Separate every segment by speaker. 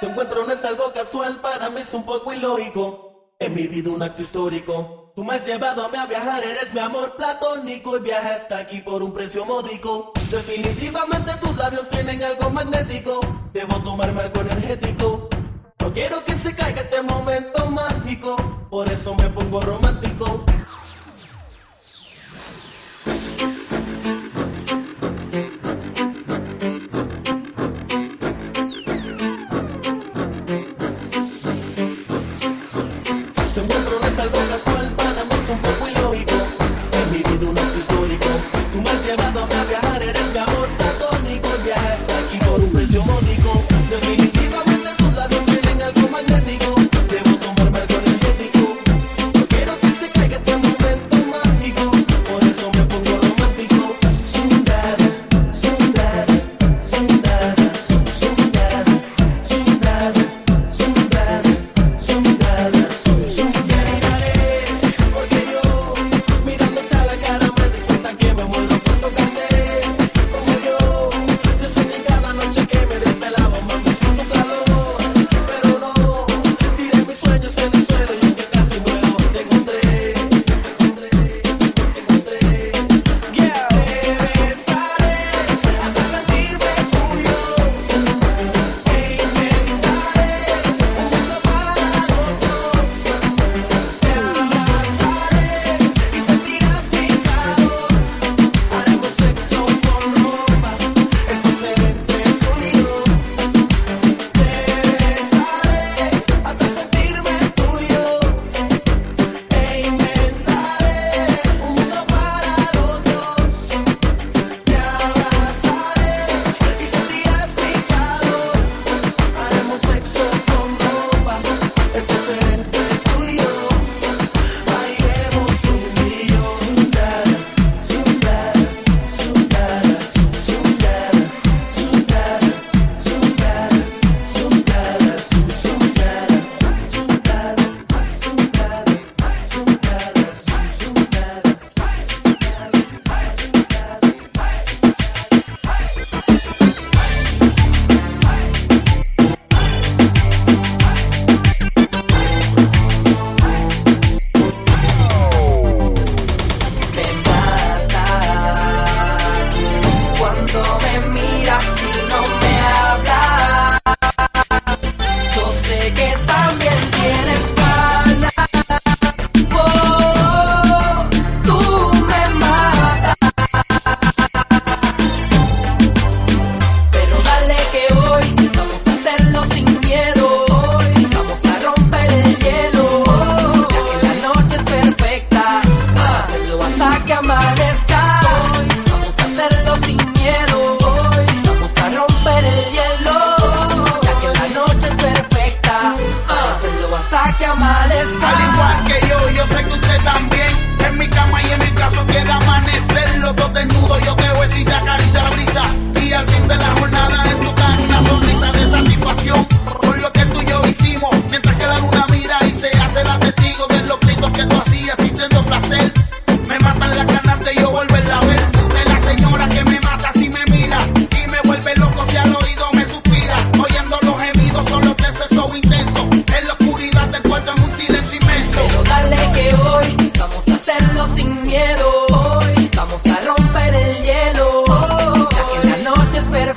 Speaker 1: Tu encuentro no es algo casual, para mí es un poco ilógico. En mi vida un acto histórico. Tú me has llevado a mí a viajar, eres mi amor platónico y viaja hasta aquí por un precio módico. Definitivamente tus labios tienen algo magnético. Debo tomarme algo energético. No quiero que se caiga este momento mágico, por eso me pongo romántico.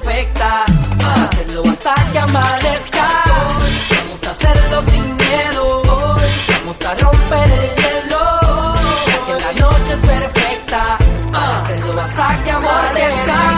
Speaker 1: perfecta. Hacerlo hasta que amanezca. Vamos a hacerlo sin miedo. hoy Vamos a romper el hielo. Ya que la noche es perfecta. Hacerlo hasta que amanezca.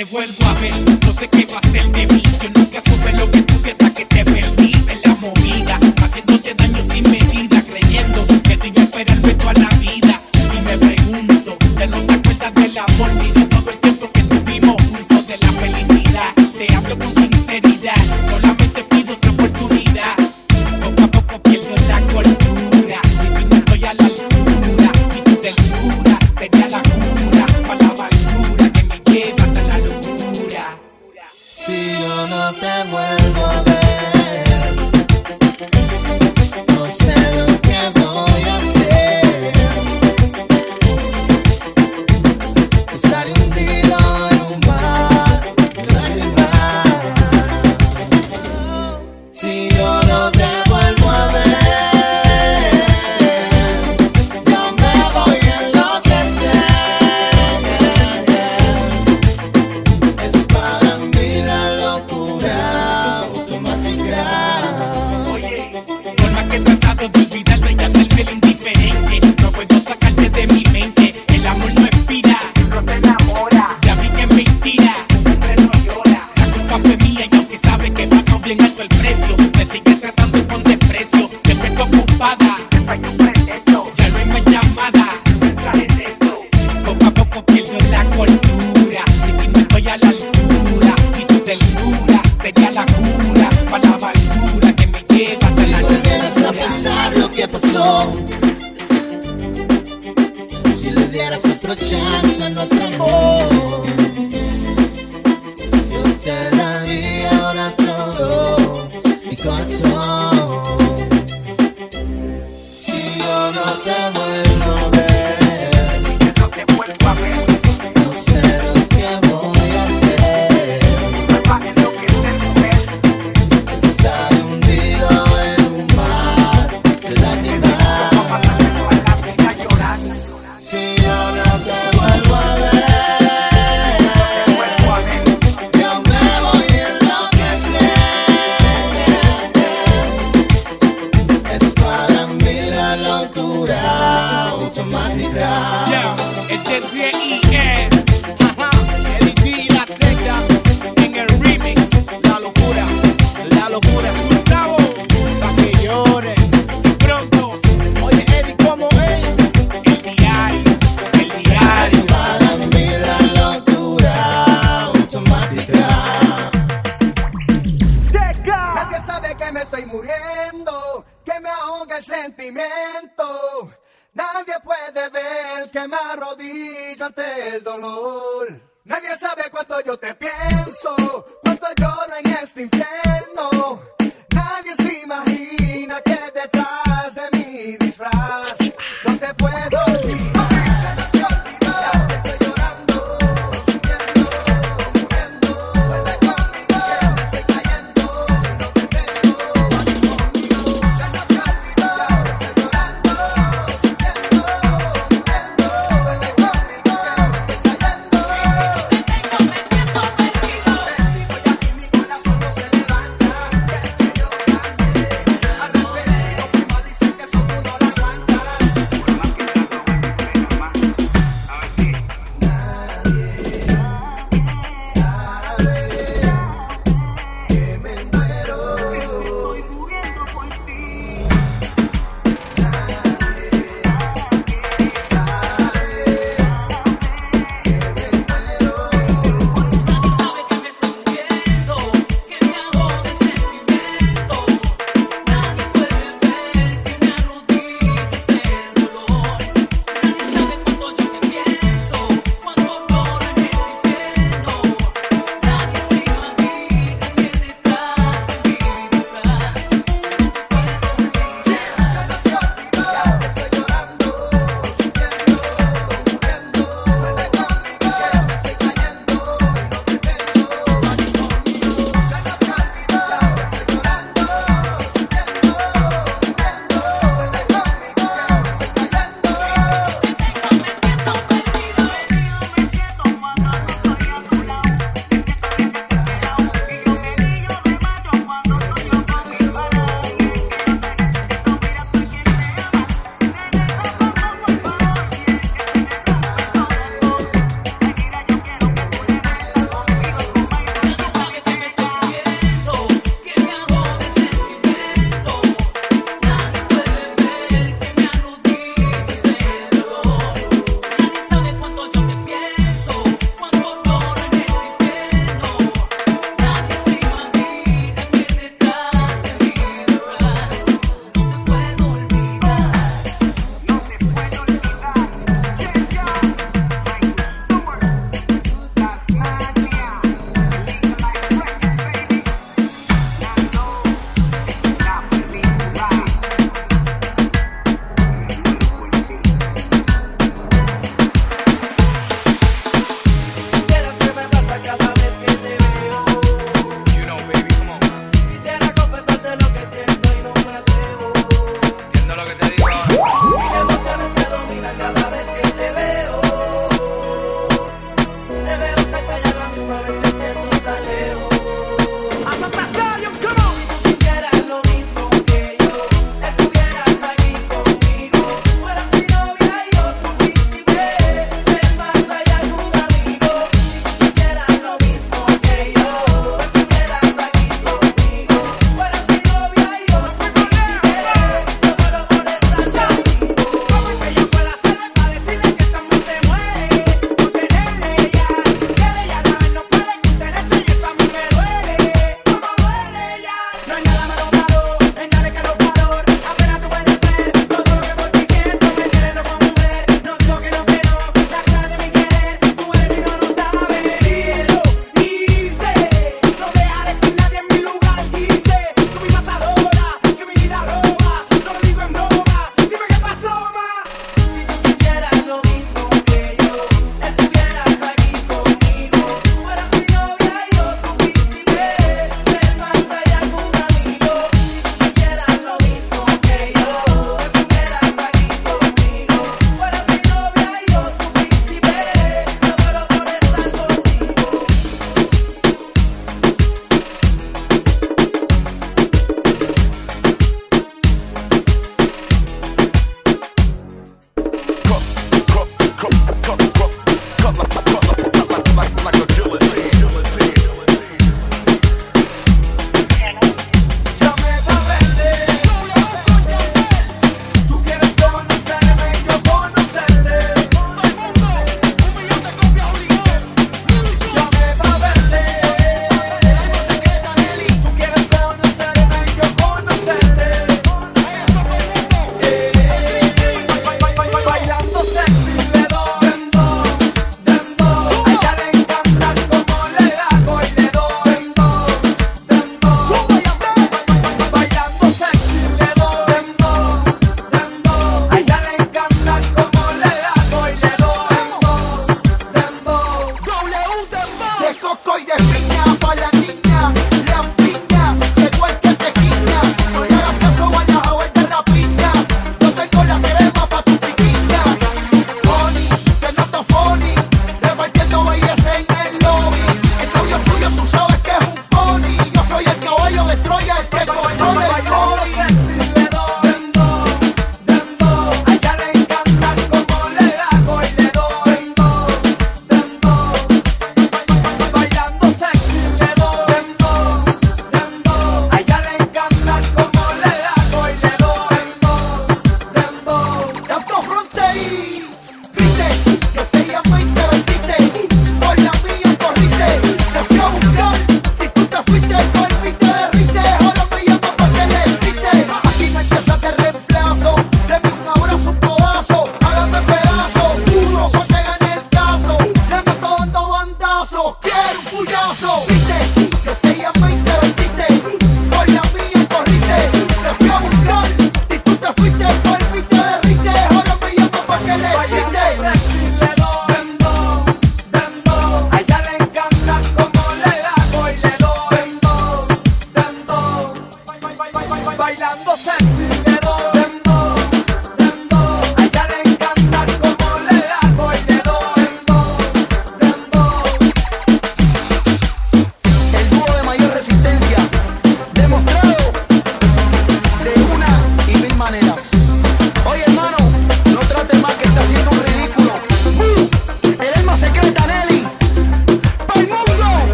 Speaker 1: este vuelvo. Siento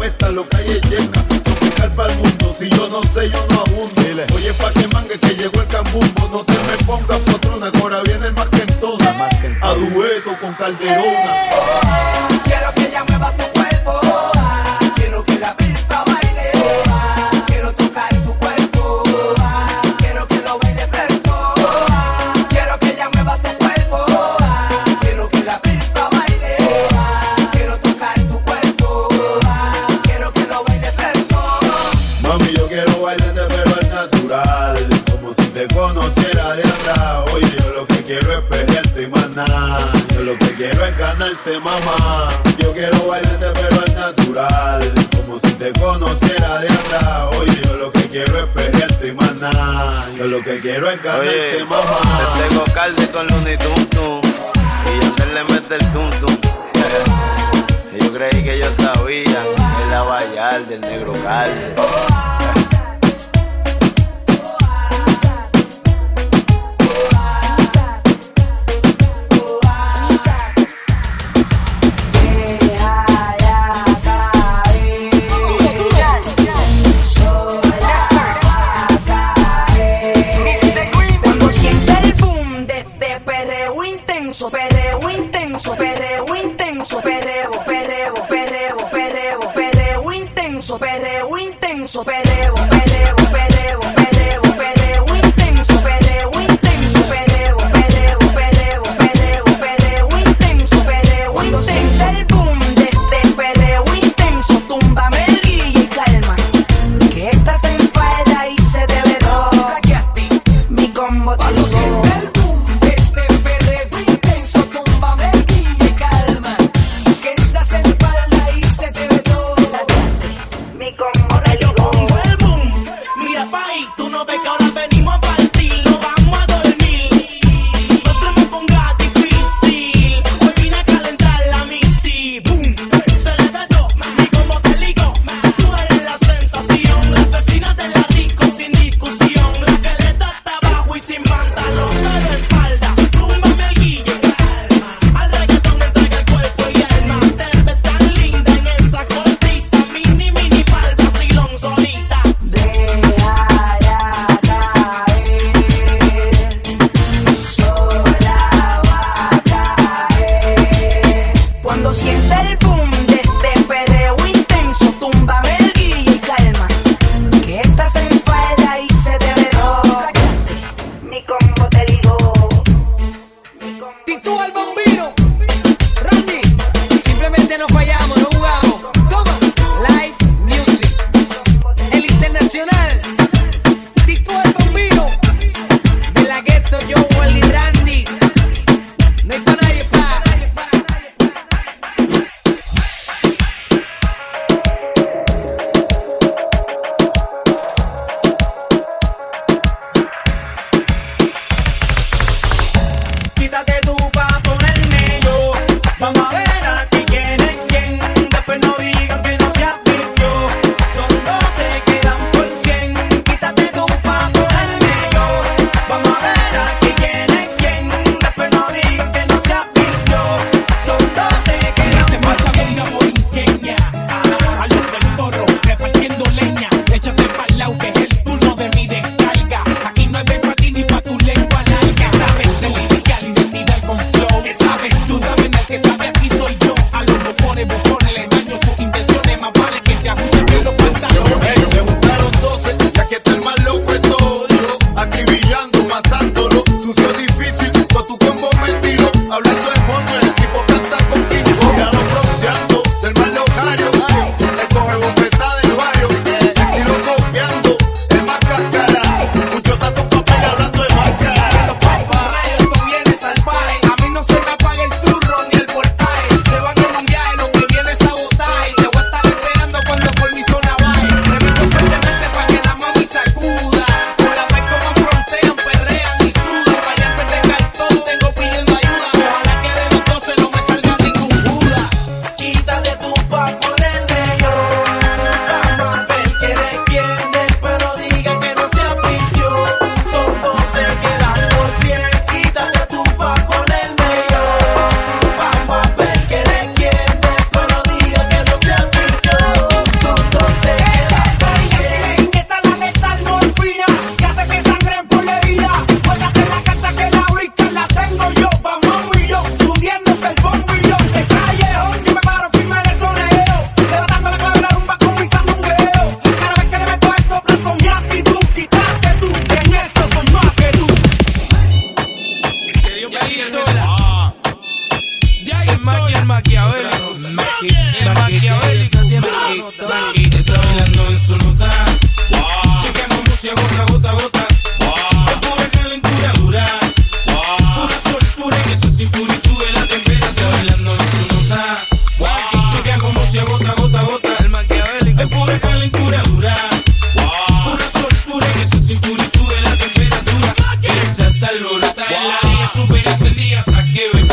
Speaker 1: apestan los calles yecas. Tropical pa'l mundo, si yo no sé, yo no abundo. Oye, pa' que mangue que llegó el cambumbo. No te me pongas patrona, ahora viene el más que en toda. A dueto con Calderón.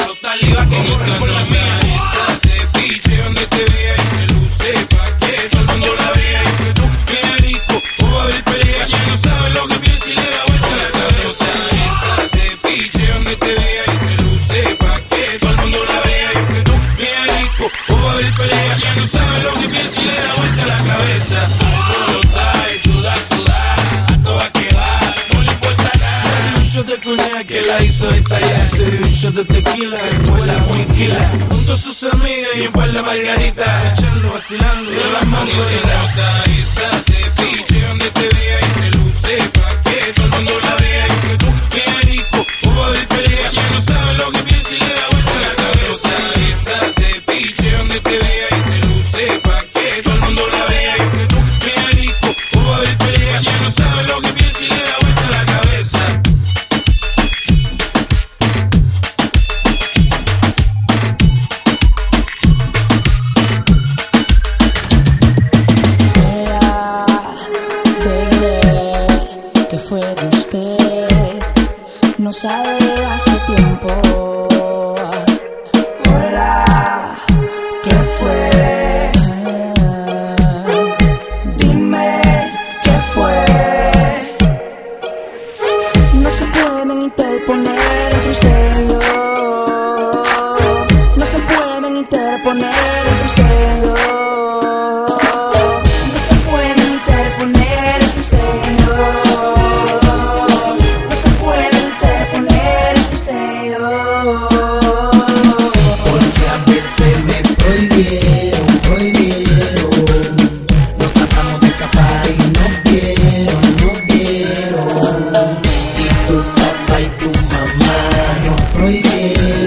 Speaker 1: los talibas que corren por
Speaker 2: la mía. De
Speaker 3: tequila, escuela muy quila. Junto a sus amigas y un par de margaritas, echando, vacilando y de las manos Esa te piche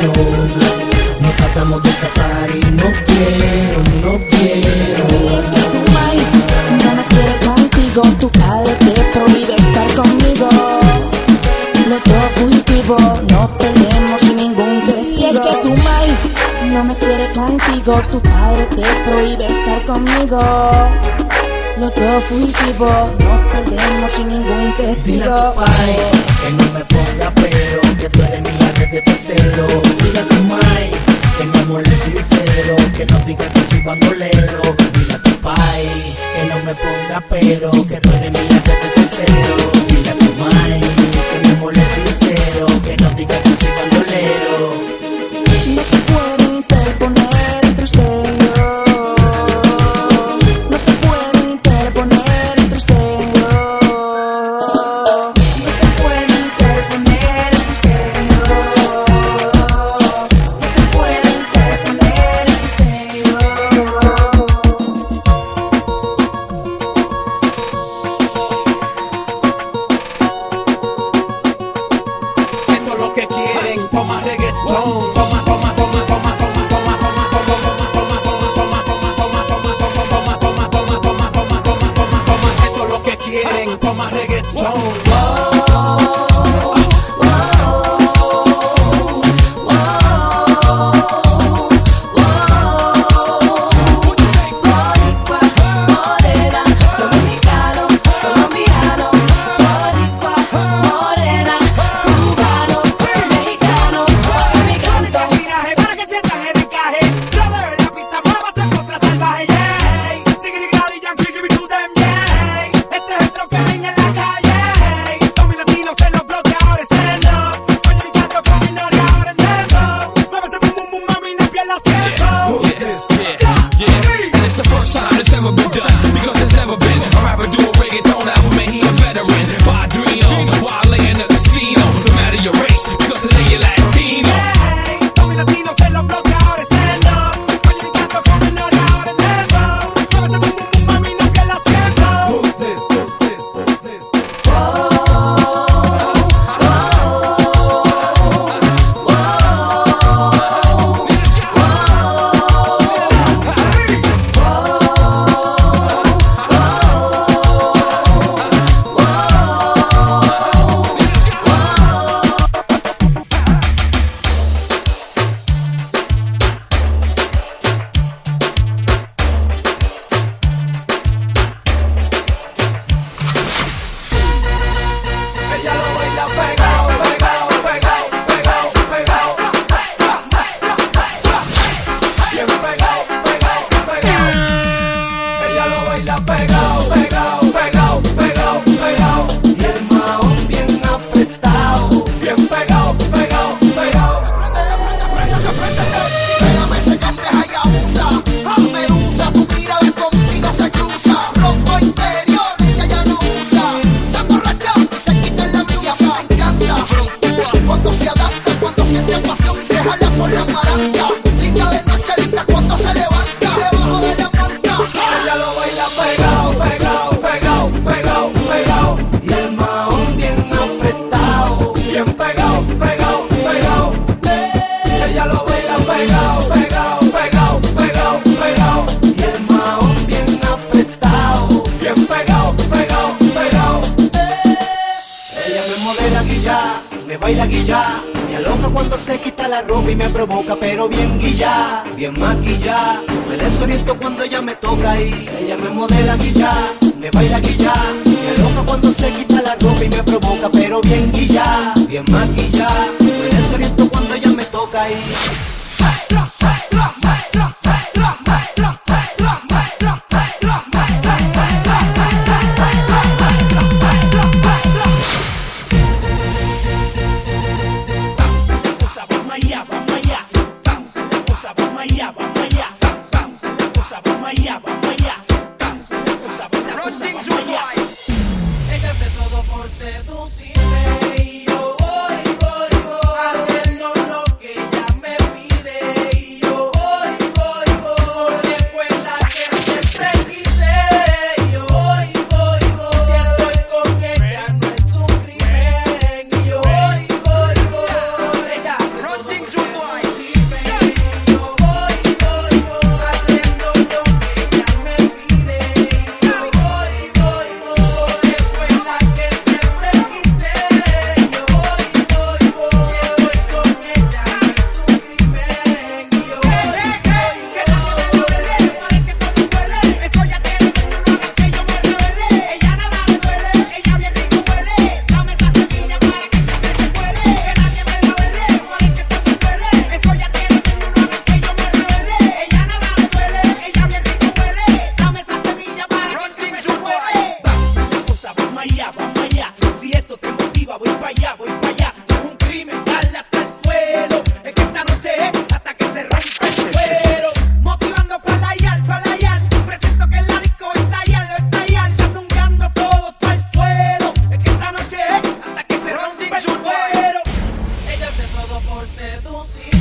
Speaker 3: quiero. Nos tratamos de escapar y no quiero, no quiero. Que tu maíz no me quiere contigo, tu padre te prohíbe estar conmigo. Lo todo fugitivo, no peleemos sin ningún testigo. Y es que
Speaker 4: tu maíz no me quiere contigo, tu padre te prohíbe estar conmigo. Lo todo fugitivo,
Speaker 5: no perdemos sin ningún testigo. Dile a tu pai, que no me ponga pero que tú eres mi antes de
Speaker 4: tercero Dile a tu mai, sincero Que no diga que soy bandolero Dile a tu pai, que no me ponga pero Que tú eres mi antes de tercero Dile a tu mai, tengámosle sincero Que no diga que soy bandolero. se quita la ropa y me provoca, pero bien guilla, bien maquilla. Me desoriento cuando ella me toca y ella me modela guilla, me baila guilla. Me loca cuando se quita la ropa y me provoca, pero bien guilla, bien maquilla. Me desoriento cuando ella me toca y por
Speaker 6: seducir.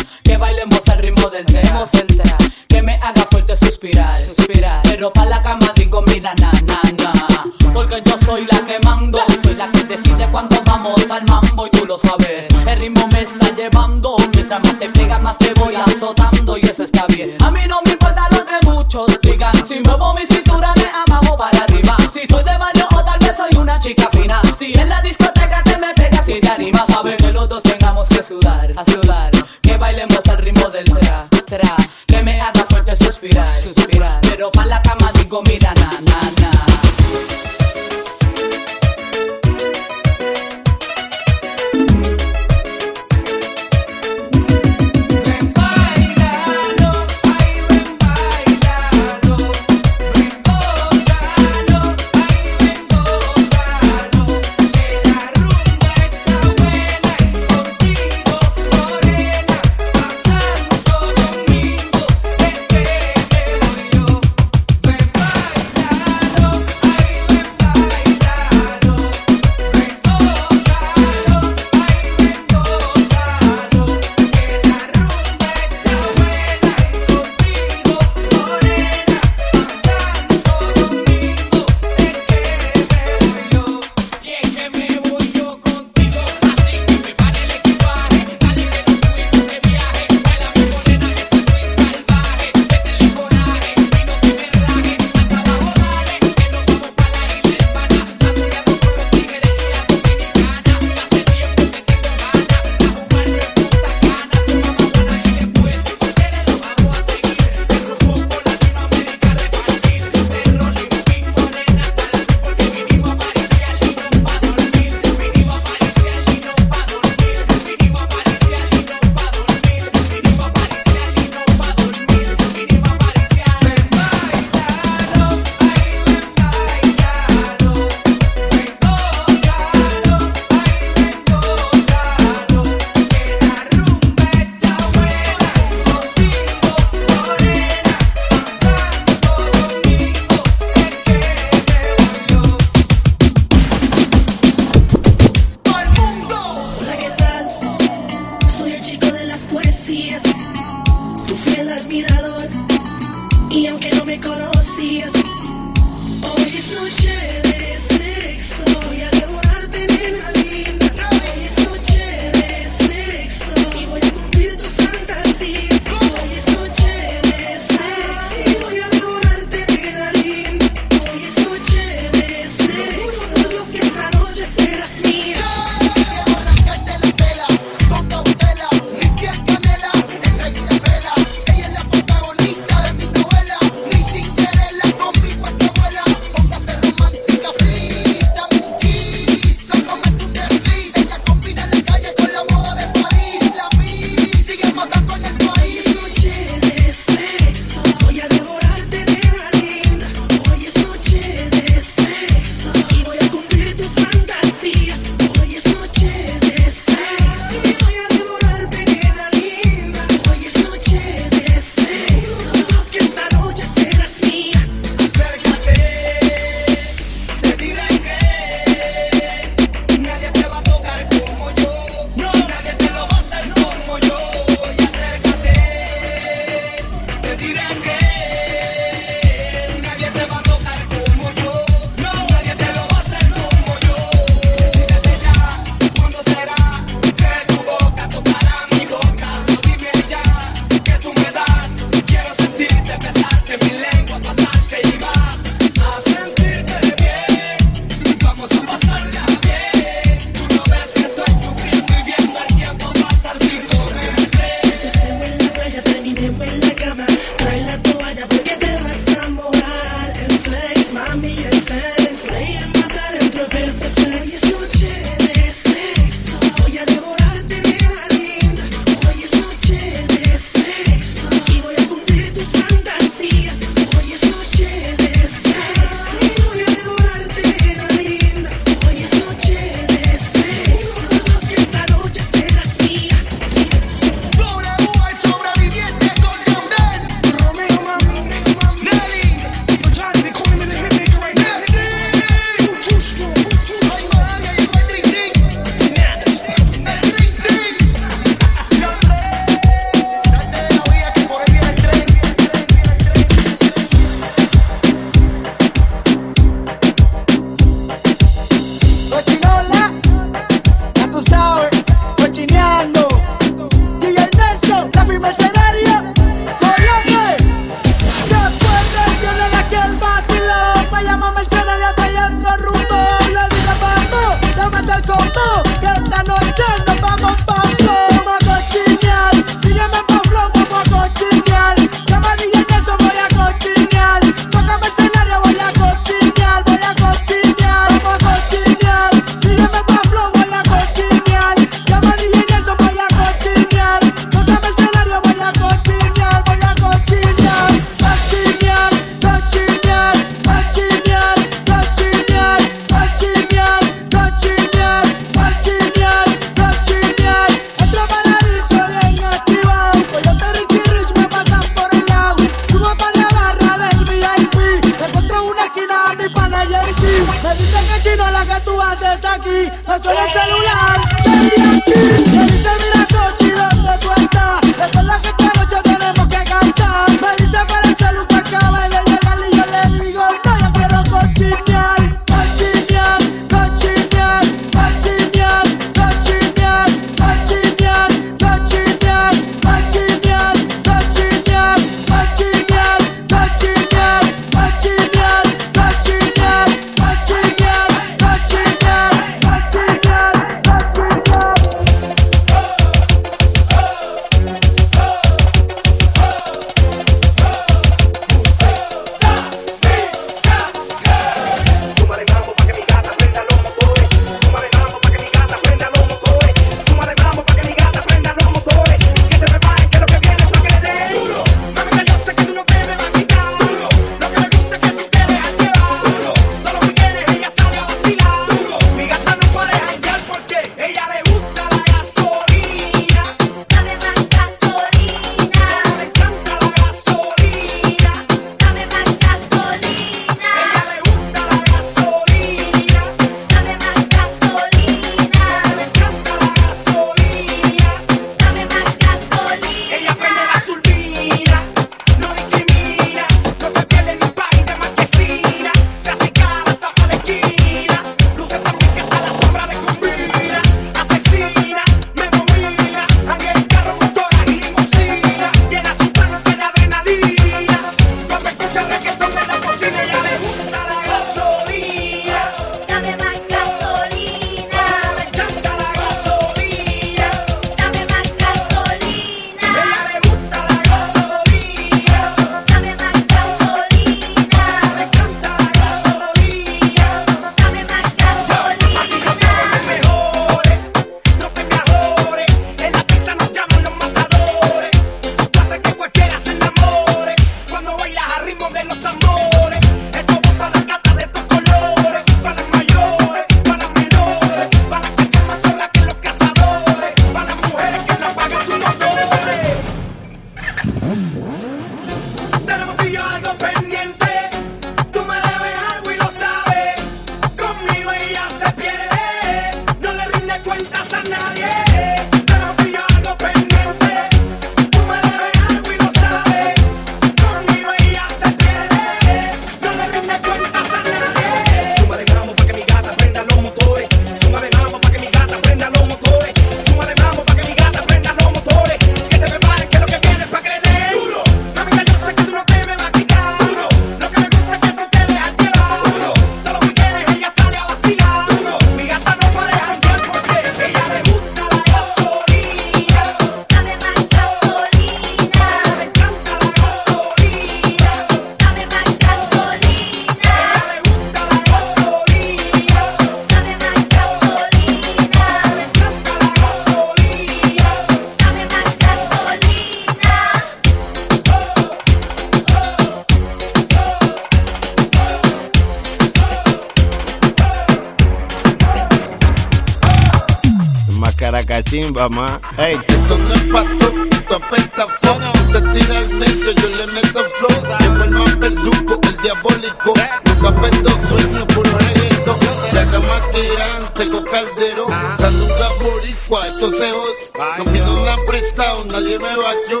Speaker 6: chimba más.
Speaker 7: Hey,
Speaker 8: esto no es pa' tú, tú apesta foda. Te tira el necio, yo le meto flow. Llevo el más perduco, el diabólico. Nunca perdo sueño, puro reggaetón. Saca más tirante con calderón. Saluda boricua, esto se jode. No pido una prestado, nadie me
Speaker 9: va
Speaker 7: yo.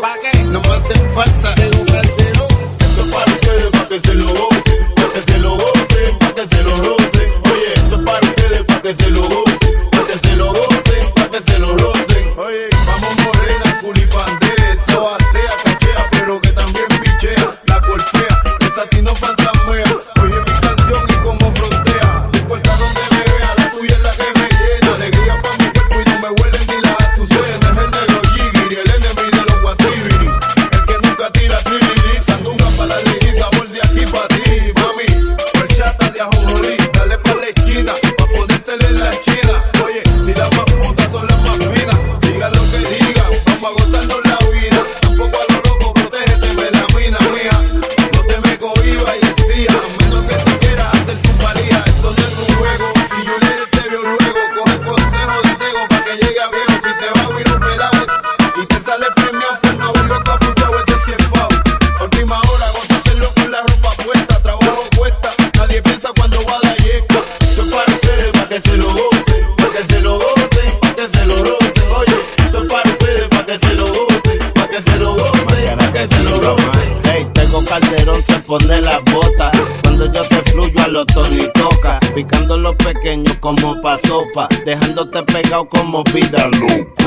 Speaker 7: te he pegado como vida loca.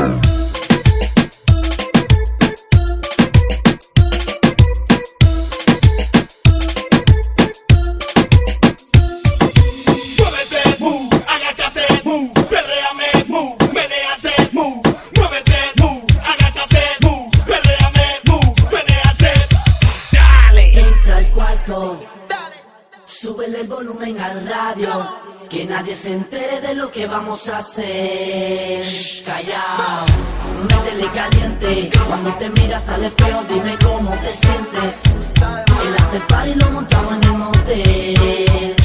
Speaker 6: que nadie se entere de lo que vamos a hacer. Callao, métele caliente. Cuando te miras al espejo, dime cómo te sientes. El after party lo montamos en un hotel.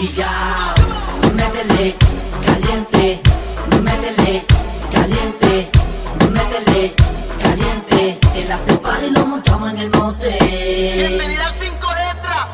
Speaker 6: Y ya, métele caliente, métele caliente, métele caliente. El after party lo montamos en el motel.
Speaker 4: Bienvenida al 5
Speaker 2: extra.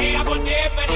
Speaker 2: Aguanta lo que sea